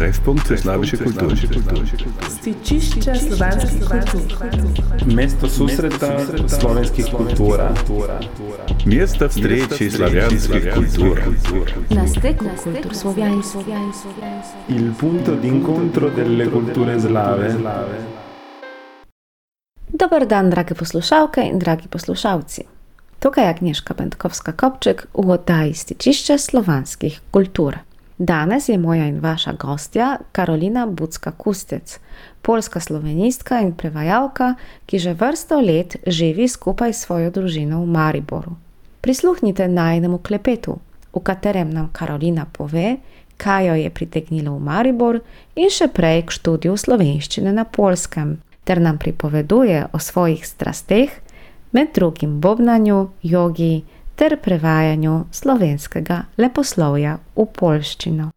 Treffpunkt für slawische Kultur. Stičišče slovanskih kultur. Mesto susreta slovenskih kultura. Место встречи славянских культур. Na steku kultur slovenskih. Il punto d'incontro delle culture slave. Dober dan, drage poslušalke in dragi poslušalci. Tukaj je Agnieszka Będkowska-Kopczyk v oddaji Stičišče slovanskih kultur. Danes je moja in vaša gostja Karolina Bucka-Kustec, polska slovenistka in prevajalka, ki že vrsto let živi skupaj s svojo družino v Mariboru. Prisluhnite najnemu klepetu, v katerem nam Karolina pove, kaj jo je pritegnilo v Maribor in še prej k študiju slovenščine na polskem, ter nam pripoveduje o svojih strasteh, med drugim bobnanju, jogi ter prevajanju slovenskega leposlovja v polščino.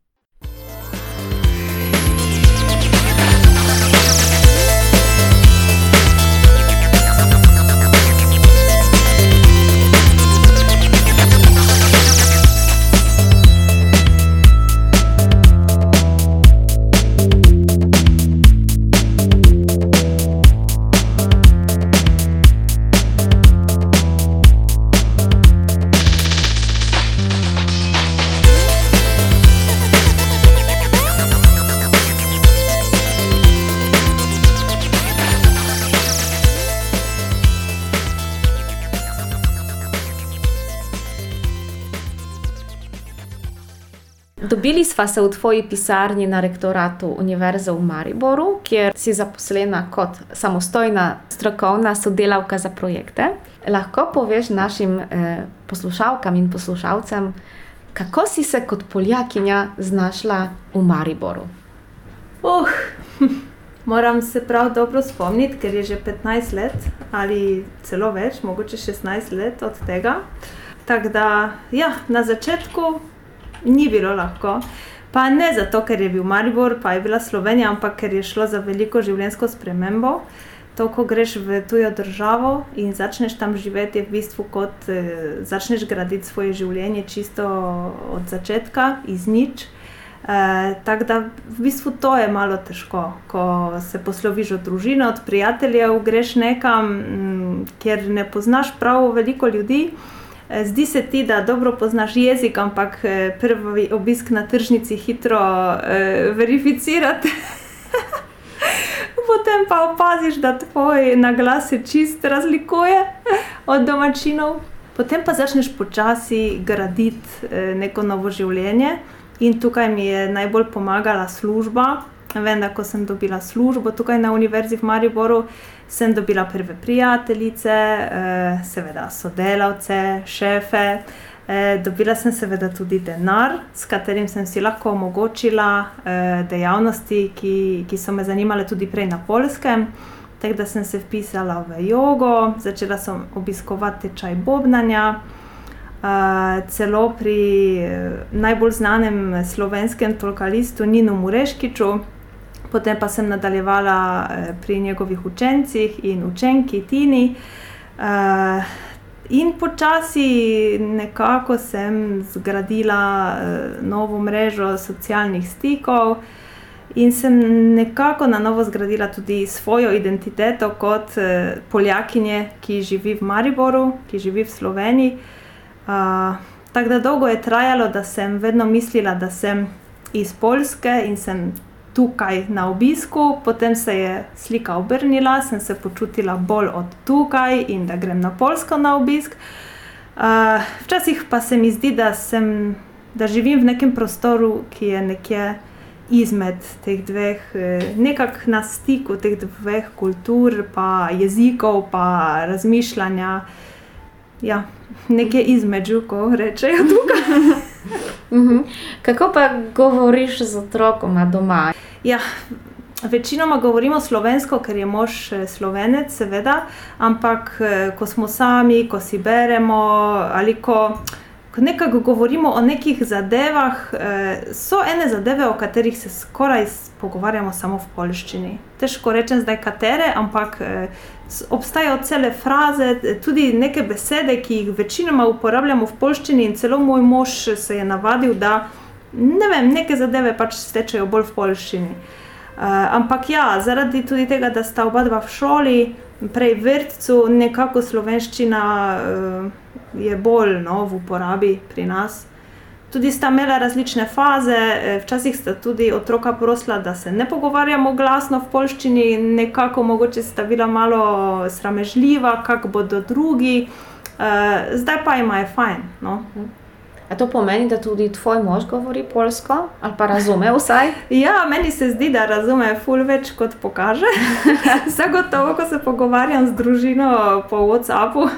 Dobili sva se v tvoji pisarni na rektoratu Univerze v Mariboru, kjer si zaposlena kot samostojna strokovna sodelavka za projekte. Lahko poveš našim eh, poslušalkam in poslušalcem, kako si se kot poljakinja znašla v Mariboru? Uh, moram se prav dobro spomniti, ker je že 15 let ali celo več, mogoče 16 let od tega. Tako da, ja, na začetku ni bilo lahko. Pa ne zato, ker je bil Maribor, pa je bila Slovenija, ampak ker je šlo za veliko življenjsko spremembo. To, ko greš v tujo državo in začneš tam živeti, je v bistvu kot eh, začneš graditi svoje življenje čisto od začetka, iz nič. Eh, Tako da v bistvu to je malo težko, ko se posloviš od družine, od prijateljev, greš nekam, mm, kjer ne poznaš prav veliko ljudi. Eh, Zdi se ti, da dobro poznaš jezik, ampak eh, prvi obisk na tržnici hitro eh, verificirate. Potem pa opaziš, da tvoj naglas se čist razlikuje od domačinov. Potem pa začneš počasi graditi eh, neko novo življenje, in tukaj mi je najbolj pomagala služba. Vem, da ko sem dobila službo tukaj na Univerzi v Mariboru, sem dobila prve prijateljice, eh, seveda sodelavce, šefe. Eh, Dobila sem seveda tudi denar, s katerim sem si lahko omogočila eh, dejavnosti, ki, ki so me zanimale tudi prej na polskem. Tako da sem se vpisala v jogo, začela sem obiskovati tečaj bobnanja. Uh, celo pri eh, najbolj znanem slovenskem tolkalistu Ninu Mureškiču, potem pa sem nadaljevala eh, pri njegovih učencih in učenki Tini. Uh, in počasi nekako sem zgradila uh, novo mrežo socialnih stikov. In sem nekako na novo zgradila tudi svojo identiteto kot eh, Poljakinje, ki živi v Mariboru, ki živi v Sloveniji. Uh, tako da dolgo je trajalo, da sem vedno mislila, da sem iz Poljske in sem tukaj na obisku, potem se je slika obrnila, sem se počutila bolj od tukaj in da grem na Poljsko na obisk. Uh, včasih pa se mi zdi, da, sem, da živim v nekem prostoru, ki je nekje izmed teh dveh, eh, nekako na stiku teh dveh kultur, pa jezikov, pa razmišljanja. Ja, nekje između, ko rečejo tukaj. Mhm. Kako pa govoriš z otrokoma doma? Ja, večinoma govorimo slovensko, ker je mož eh, slovenec, seveda, ampak eh, ko smo sami, ko si beremo ali ko. Ko nekako govorimo o nekih zadevah, eh, so ene zadeve, o katerih se skoraj pogovarjamo samo v polščini. Težko rečem zdaj, katere, ampak obstajajo cele fraze, tudi neke besede, ki jih večinoma uporabljamo v polščini, in celo moj mož se je navadil, da ne vem, neke zadeve pač stečejo bolj v polščini. Uh, ampak ja, zaradi tudi tega, da sta oba dva v šoli, prej v vrtcu, nekako slovenščina uh, je bolj no, v uporabi pri nas. Tudi sta imela različne faze, včasih sta tudi otroka prosila, da se ne pogovarjamo glasno v polščini, nekako mogoče sta bila malo sramežljiva, kako bodo drugi, uh, zdaj pa jim je fajn. No. A to pomeni, da tudi tvoj mož govori polsko ali pa razume vsaj? Ja, meni se zdi, da razume ful več kot pokaže. Zagotovo, ko se pogovarjam z družino po WhatsAppu,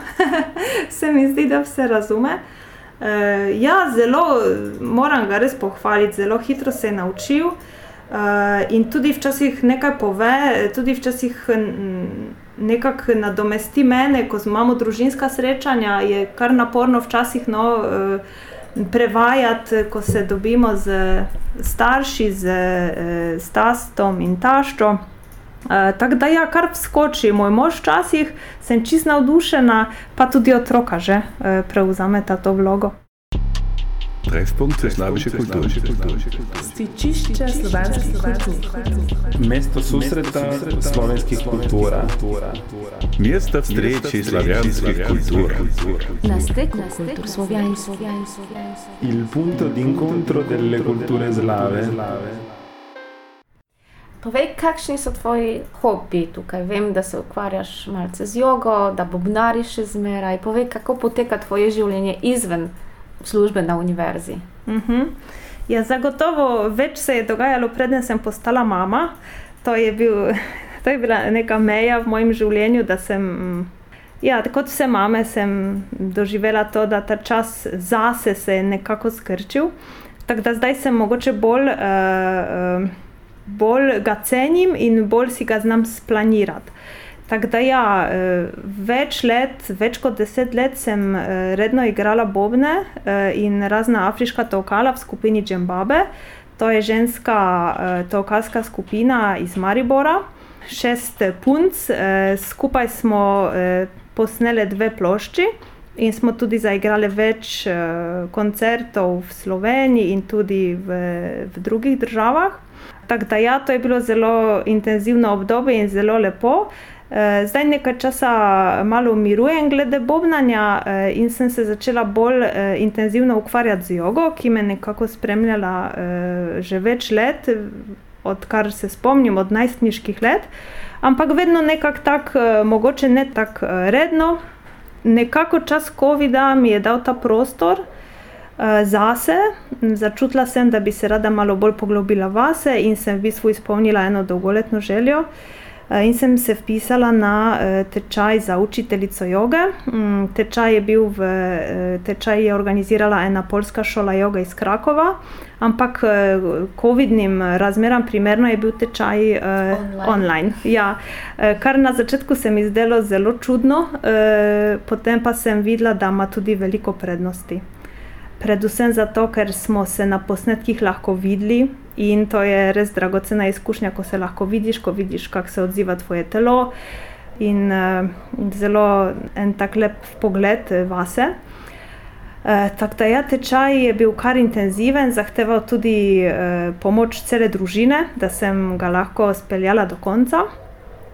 se mi zdi, da vse razume. Uh, ja, zelo moram ga res pohvaliti, zelo hitro se je naučil. Uh, in tudi včasih nekaj pove, tudi včasih nekako nadomesti mene, ko imamo družinska srečanja, je kar naporno včasih. No, uh, prevajati, ko se dobimo z starši, z, eh, z tastom in taščo. Uh, E, uh, Tako da, ja, kar skoči moj mož, včasih sem čist navdušena, pa tudi otroka že e, uh, prevzameta to vlogo. Treffpunkt für slawische Kulturen. Stičišče slovenskih kultur. Mesto susreta slovenskih kultura. Mjesta vstreči slavijanskih kultur. Na steku kultur slovjanskih. Il punto d'incontro delle culture slave. slave. Povej, kakšni so tvoji hobiji tukaj? Vem, da se ukvarjaš malce z jogo, da bobnariš še zmeraj. Povej, kako poteka tvoje življenje izven službe na univerzi. Uh -huh. ja, zagotovo več se je dogajalo, preden sem postala mama. To je, bil, to je bila neka meja v mojem življenju, da sem. Ja, kot vse mame sem doživela to, da ta čas zase se je nekako skrčil. Tako da zdaj sem mogoče bolj, uh, uh, bolj ga cenim in bolj si ga znam splanirati. Tako da, ja, eh, več let, več kot deset let sem eh, redno igrala bobne eh, in razna afriška tokala v skupini Džembabe. To je ženska tokalska skupina iz Maribora, šest punc, skupaj smo posneli dve plošči in smo tudi zaigrali več koncertov v Sloveniji in tudi v, v drugih državah. Tako da, ja, to je bilo zelo intenzivno obdobje in zelo lepo. Eh, zdaj nekaj časa malo umirujem glede bobnanja eh, in sem se začela bolj eh, intenzivno ukvarjati z jogo, ki me nekako spremljala že več let, odkar se spomnim, od najstniških let. Ampak vedno nekako tako, mogoče ne tako redno. Nekako čas COVID-a mi je dal ta prostor. Zase, začutila sem, da bi se rada malo bolj poglobila vase in sem v bistvu izpolnila eno dolgoletno željo. Eh, in sem se vpisala na eh, tečaj za učiteljico joge. Mm, tečaj je bil v eh, tečaj, je organizirala ena polska šola joge iz Krakova, ampak COVID-nim razmeram primerno je bil tečaj online. online. Ja, kar na začetku se mi zdelo zelo čudno, potem pa sem videla, da ima tudi veliko prednosti. Predvsem zato, ker smo se na posnetkih lahko videli, In to je res dragocena izkušnja, ko se lahko vidiš, ko vidiš, kako se odziva tvoje telo. In uh, zelo en tak lep pogled eh, vase. Uh, tako da ja, tečaj je bil kar intenziven, zahteval tudi uh, pomoč cele družine, da sem ga lahko speljala do konca.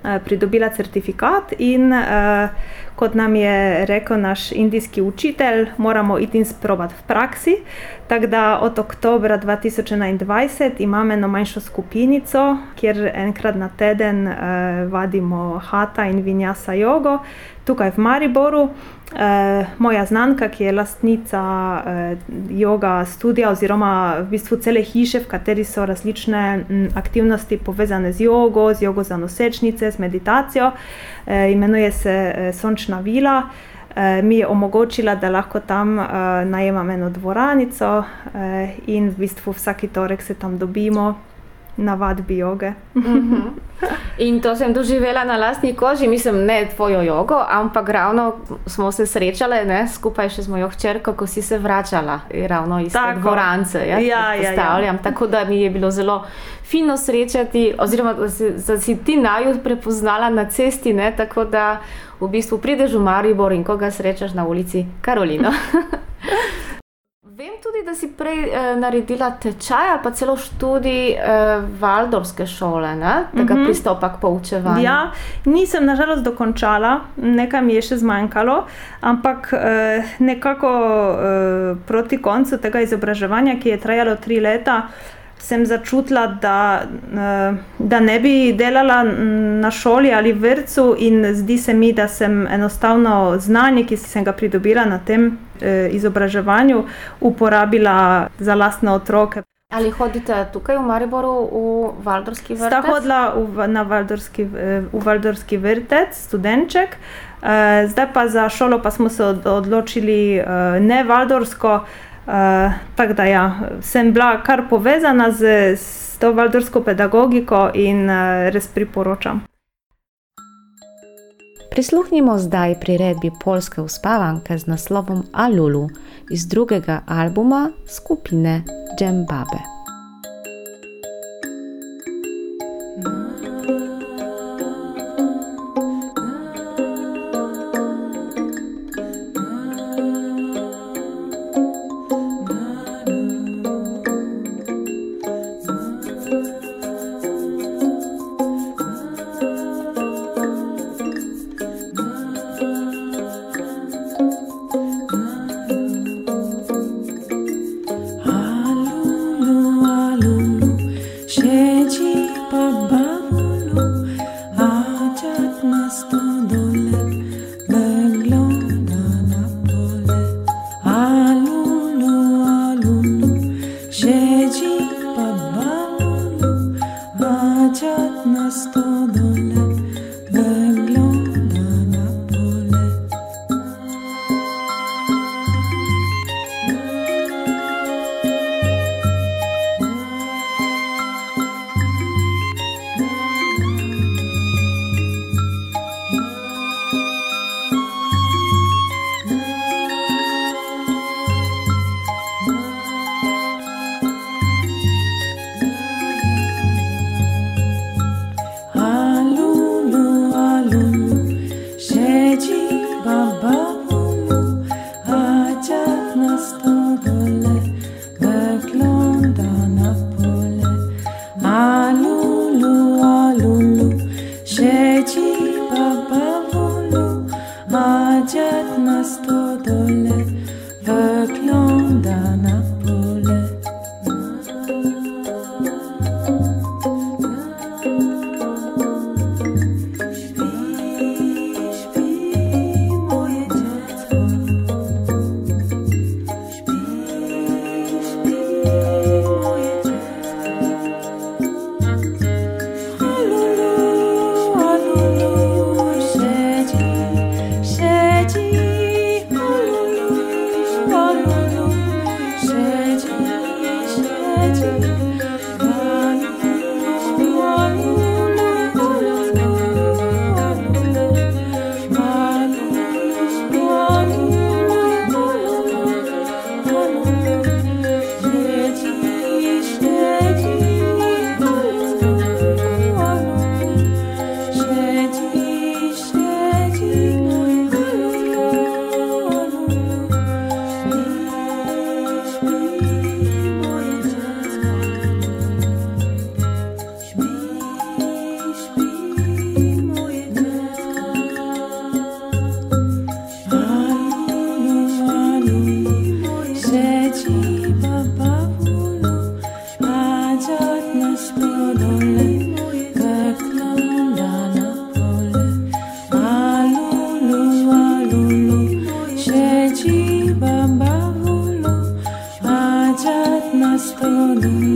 Eh, pridobila certifikat, in uh, kot nam je rekel naš indijski učitelj, moramo iti in sprobati v praksi. Tako da od oktobra 2021 imamo eno manjšo skupinico, kjer enkrat na teden uh, vadimo hata in vinjasa jogo, tukaj v Mariboru. Uh, moja znanka, ki je lastnica uh, yoga studia, oziroma v bistvu cele hiše, v kateri so različne m, aktivnosti povezane z jogo, z jogo za nosečnice, z meditacijo, uh, imenuje se uh, Sončna vila. Uh, mi je omogočila, da lahko tam uh, najemam eno dvoranico uh, in v bistvu vsaki torek se tam dobimo, na vadbi joge. Mhm. In to sem doživela na lastni koži, mislim, ne tvojo jogo, ampak ravno smo se srečali ne, skupaj še z mojo hčerko, ko si se vračala ravno iz dvorance. Ja, ja, ja, ja. Tako da mi je bilo zelo fino srečati, oziroma da si, da si ti naju prepoznala na cesti. Ne, tako da v bistvu prideš v Maribor in koga srečaš na ulici Karolino. Vem tudi, da si prej eh, naredila tečaj ali pa celo študij eh, Valdorske šole, ne? tega mm -hmm. pristopa k poučevanju. Ja, nisem nažalost dokončala, nekaj mi je še zmanjkalo, ampak eh, nekako eh, proti koncu tega izobraževanja, ki je trajalo tri leta, sem začutila, da, eh, da ne bi delala na šoli ali vrtu, in zdi se mi, da sem enostavno znanje, ki sem ga pridobila na tem eh, izobraževanju, uporabila za lastne otroke. Ali hodite tukaj v Mariboru v Valdorski vrtec? Sta hodila v, na Valdorski, v Valdorski vrtec, študenček. Zdaj pa za šolo pa smo se odločili ne Valdorsko. Tako da ja, sem bila kar povezana z, z to valdorsko pedagogiko in uh, res priporočam. Prisluhnimo zdaj priredbi polske uspavanke z naslovom Alulu iz drugega albuma skupine Džembabe. londa na folha. Še,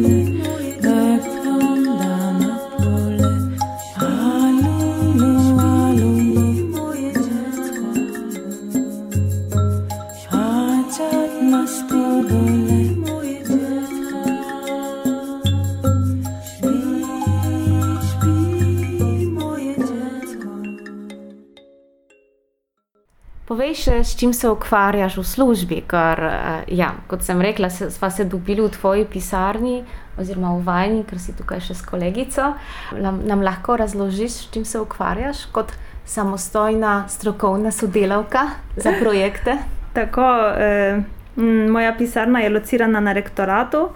s čim se ukvarjaš v službi. Ker, ja, kot sem rekla, smo se dobili v tvoji pisarni, oziroma v vajni, ker si tukaj še s kolegico. Nam, nam lahko razložiš, s čim se ukvarjaš kot samostojna strokovna sodelavka za projekte? Tako, eh, Moja pisarna je locirana na rektoratu.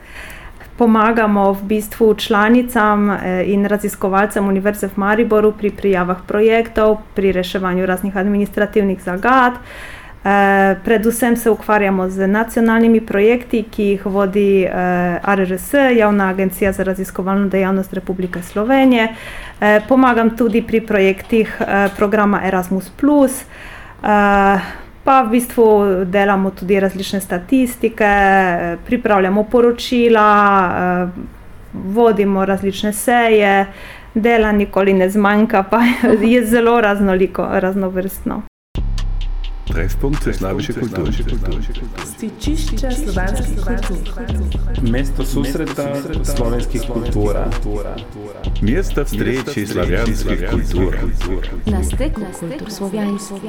Pomagamo v bistvu članicam eh, in raziskovalcem Univerze v Mariboru pri prijavah projektov, pri reševanju raznih administrativnih zagad. Eh, Predvsem se ukvarjamo z nacionalnimi projekti, ki jih vodi eh, ARRS, Javna agencija za raziskovalno dejavnost Republike Slovenije. Eh, Pomagam tudi pri projektih eh, programa Erasmus. eh, Pa v bistvu delamo tudi različne statistike, eh, pripravljamo poročila, eh, vodimo različne seje, dela nikoli ne zmanjka, pa je zelo raznoliko, raznovrstno. Treffpunkt für slawische Kultur. Stičišče slovanskih kultur. Mesto susreta slovenskih kultura. Место встречи славянских культур. Na steku kultur slovenskih.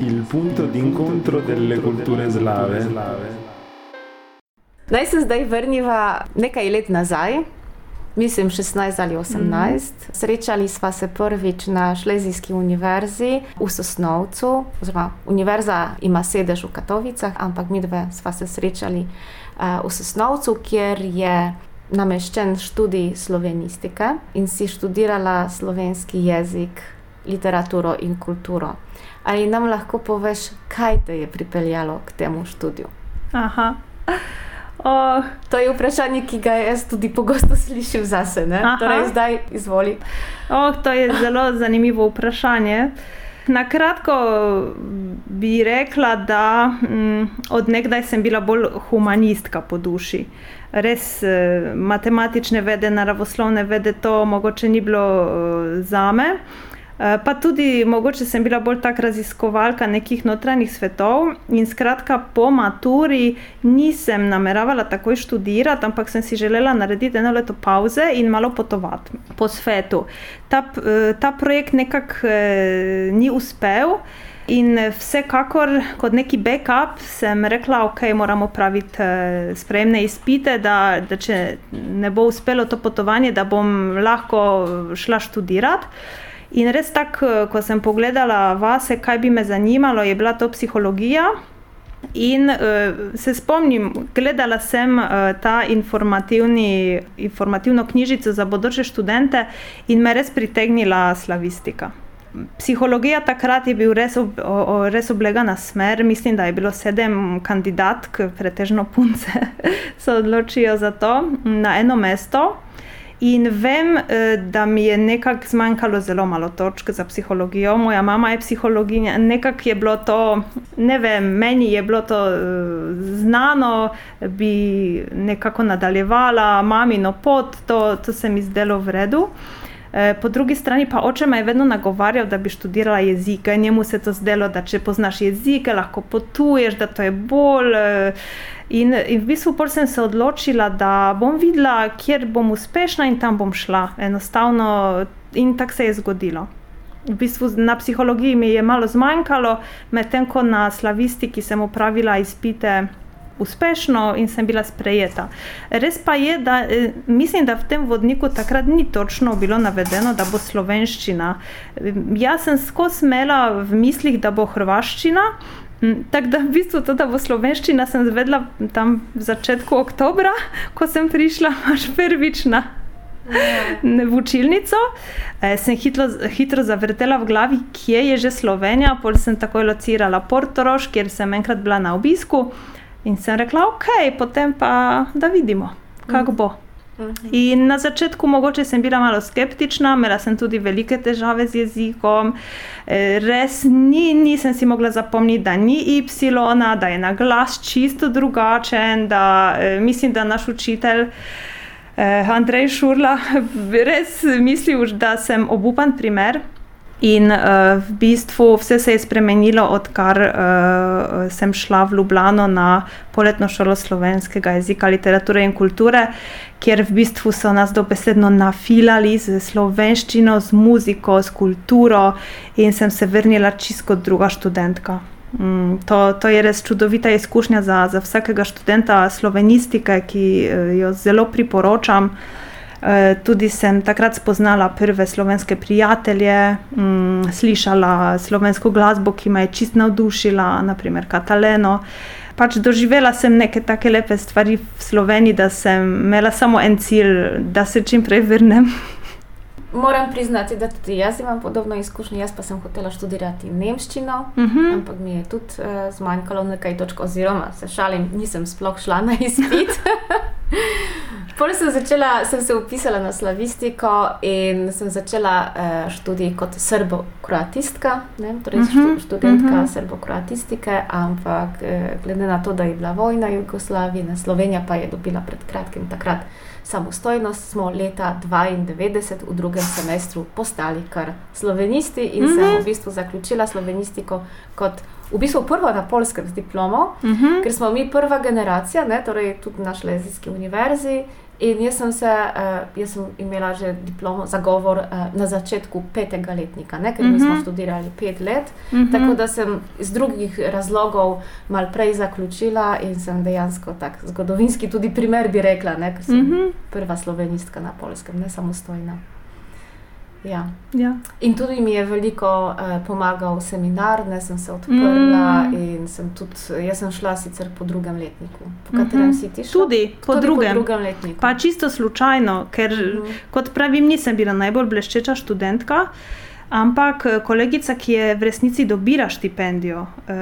Il punto d'incontro delle culture slave. Naj se zdaj vrniva nekaj let nazaj, mislim 16 ali 18. Srečali sva se prvič na Šlezijski univerzi v Sosnovcu, oziroma univerza ima sedež v Katovicah, ampak mi dve sva se srečali uh, v Sosnovcu, kjer je nameščen študij slovenistike in si študirala slovenski jezik, literaturo in kulturo. Ali nam lahko poveš, kaj te je pripeljalo k temu študiju? Aha. O, To je vprašanje, ki ga jaz tudi pogosto slišim zase. ne? Aha. Torej, zdaj izvoli. oh, to je zelo zanimivo vprašanje. Na kratko bi rekla, da mm, odnegdaj sem bila bolj humanistka po duši. Res eh, matematične vede, naravoslovne vede, to mogoče ni bilo eh, zame. Eh, Pa tudi mogoče sem bila bolj tak raziskovalka nekih notranjih svetov in skratka po maturi nisem nameravala takoj študirati, ampak sem si želela narediti eno leto pauze in malo potovati po svetu. Ta, eh, ta projekt nekako eh, ni uspel. In eh, vsekakor, kot neki backup, sem rekla, ok, moramo praviti eh, sprejemne izpite, da, da če ne bo uspelo to potovanje, da bom lahko eh, šla študirati. In res tako, eh, ko sem pogledala vase, kaj bi me zanimalo, je bila to psihologija. In uh, se spomnim, gledala sem uh, ta informativno knjižico za bodoče študente in me res pritegnila slavistika. Psihologija takrat je bil res, ob, o, o, res oblegana smer, mislim, da je bilo sedem kandidatk, pretežno punce, se odločijo za to na eno mesto. In vem, eh, da mi je nekako zmanjkalo zelo malo točk za psihologijo. Moja mama je psihologinja, nekako je bilo to, ne vem, meni je bilo to eh, znano, bi nekako nadaljevala mamino pot, to, to se mi zdelo v redu. Eh, Po drugi strani pa oče me je vedno nagovarjal, da bi študirala jezike. Njemu se je to zdelo, da če poznaš jezike, lahko potuješ, da to je bolj. eh, In, in v bistvu pol sem se odločila, da bom videla, kjer bom uspešna in tam bom šla. Enostavno, in tako se je zgodilo. V bistvu na psihologiji mi je malo zmanjkalo, medtem ko na slavistiki sem opravila izpite uspešno in sem bila sprejeta. Res pa je, da eh, mislim, da v tem vodniku takrat ni točno bilo navedeno, da bo slovenščina. Eh, Jaz sem skozi imela v mislih, da bo hrvaščina. Mm, Tako da v bistvu to, da bo slovenščina, sem zvedla tam v začetku oktobra, ko sem prišla pač prvič na ne, v učilnico. E, sem hitro, hitro zavrtela v glavi, kje je že Slovenija, pol sem takoj locirala Portorož, kjer sem enkrat bila na obisku in sem rekla, ok, potem pa da vidimo, kako bo. In na začetku mogoče sem bila malo skeptična, imela sem tudi velike težave z jezikom. Eh, Res ni, nisem si mogla zapomniti, da ni Y, da je na glas čisto drugačen, da eh, mislim, da naš učitelj. Eh, Andrej Šurla, res mislil, da sem obupan primer. In uh, v bistvu vse se je spremenilo, odkar uh, sem šla v Ljubljano na poletno šolo slovenskega jezika, literature in kulture, kjer v bistvu so nas dobesedno nafilali z slovenščino, z muziko, s kulturo, in sem se vrnila čisto druga študentka. Mm, to, to je res čudovita izkušnja za, za vsakega študenta slovenistike, ki eh, jo zelo priporočam. Eh, Tudi sem takrat spoznala prve slovenske prijatelje, mm, slišala slovensko glasbo, ki me je čist navdušila, naprimer Kataleno. pač doživela sem neke take lepe stvari v Sloveniji, da sem imela samo en cilj, da se čim prej vrnem. Moram priznati, da tudi jaz imam podobno izkušnjo. Jaz pa sem hotela študirati nemščino, Uh -huh. ampak mi je tudi uh, zmanjkalo nekaj točk, oziroma se šalim, nisem sploh šla na izpit. Pol sem, začela, sem se upisala na slavistiko in sem začela uh, študij kot srbo-kroatistka, ne, torej Mhm, uh -huh, študentka uh mhm. -huh. srbo-kroatistike, ampak uh, glede na to, da je bila vojna v Jugoslaviji, Slovenija pa je dobila pred kratkim takrat samostojnost, smo leta 92 v drugem semestru postali kar slovenisti in uh -huh. sem Mhm. v bistvu zaključila slovenistiko kot v bistvu prvo na polskem z diplomo, Uh -huh. ker smo mi prva generacija, ne, torej tudi na Šlezijski univerzi. In jaz sem, se, uh, jaz sem imela že diplomo za govor uh, na začetku petega letnika, ne, ker mm -hmm. mi smo Mhm. študirali pet let. Uh -huh. Tako da sem iz drugih razlogov malo prej zaključila in sem dejansko tak zgodovinski tudi primer, bi rekla, ne, ker sem mm Mhm. -hmm. prva slovenistka na polskem, ne samostojna. Ja. Ja. In tudi mi je veliko uh, pomagal seminar, ne sem se odprla Mm. mm. in sem tudi, jaz sem šla sicer po drugem letniku. Po katerem Mhm. si ti šla? Tudi po Tudi drugem. Po drugem letniku. Pa čisto slučajno, ker Mhm. kot pravim, nisem bila najbolj bleščeča študentka. Ampak eh, kolegica, ki je v resnici dobila štipendijo, eh,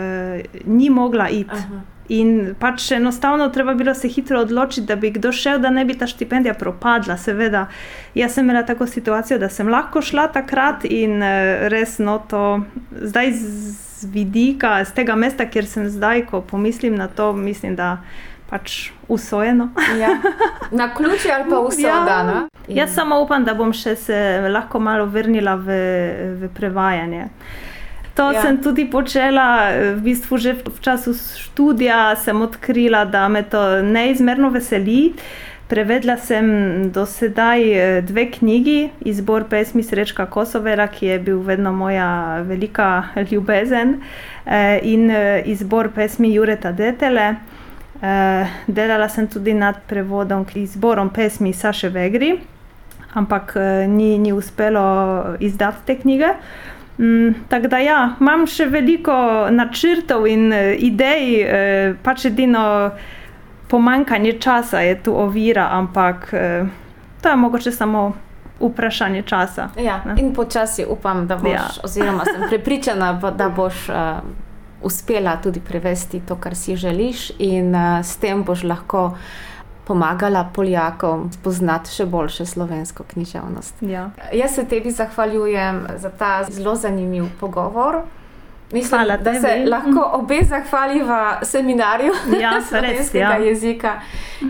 ni mogla iti. Aha. In pač enostavno treba bilo se hitro odločiti, da bi kdo šel, da ne bi ta štipendija propadla. Seveda, jaz sem imela tako situacijo, da sem lahko šla takrat in eh, res no to zdaj z vidika, z tega mesta, kjer sem zdaj, ko pomislim na to, mislim, da pač usvojeno. Ja. Na ključi ali pa vse Ja. dana. Jaz samo upam, da bom še se lahko malo vrnila v, v prevajanje. To Ja. sem tudi počela, v bistvu že v času študija sem odkrila, da me to neizmerno veseli. Prevedla sem do sedaj eh, dve knjigi, izbor pesmi Srečka Kosovera, ki je bil vedno moja velika ljubezen, eh, in eh, izbor pesmi Jureta Detele. Eh, Delala sem tudi nad prevodom, izborom pesmi Saše Vegri, ampak eh, ni, ni uspelo izdati te knjige. Mm, tako da, ja, imam še veliko načrtov in eh, idej, eh, pač edino pomankanje časa je tu ovira, ampak eh, to je mogoče samo vprašanje časa. Ja, ne. in počasi upam, da boš, ja. Oziroma sem prepričana, da boš uh, uspela tudi prevesti to, kar si želiš, in uh, s tem boš lahko pomagala Poljakom spoznati še boljše slovensko književnost. Ja. Jaz se tebi zahvaljujem za ta zelo zanimiv pogovor. Mislim, Hvala da se tebi. lahko obe zahvaliva seminarju Ja, res, slovenskega ja. jezika,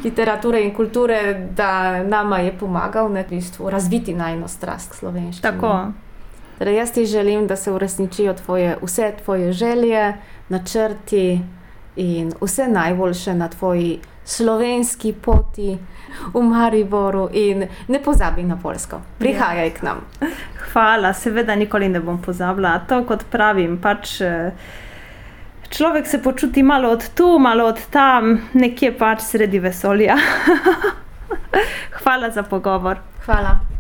literature in kulture, da nama je pomagal v bistvu, razviti najno strast k slovenščini. Tako. Torej, jaz ti želim, da se uresničijo tvoje, vse tvoje želje, načrti in vse najboljše na tvoji slovenski poti v Mariboru. In ne pozabi na Polsko, prihajaj k nam. Hvala, seveda nikoli ne bom pozabila. To, kot pravim, pač eh, človek se počuti malo od tu, malo od tam, nekje pač sredi vesolja. Hvala za pogovor. Hvala.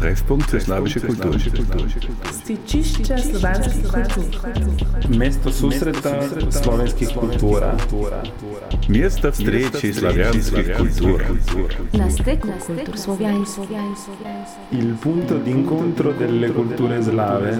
Treffpunkt für slawische Kultur. Stičišče slovanskih kultur. Mesto susreta slovenskih kultura. Место встречи славянских культур. Na stek kultur slovenskih. Il punto d'incontro delle culture slave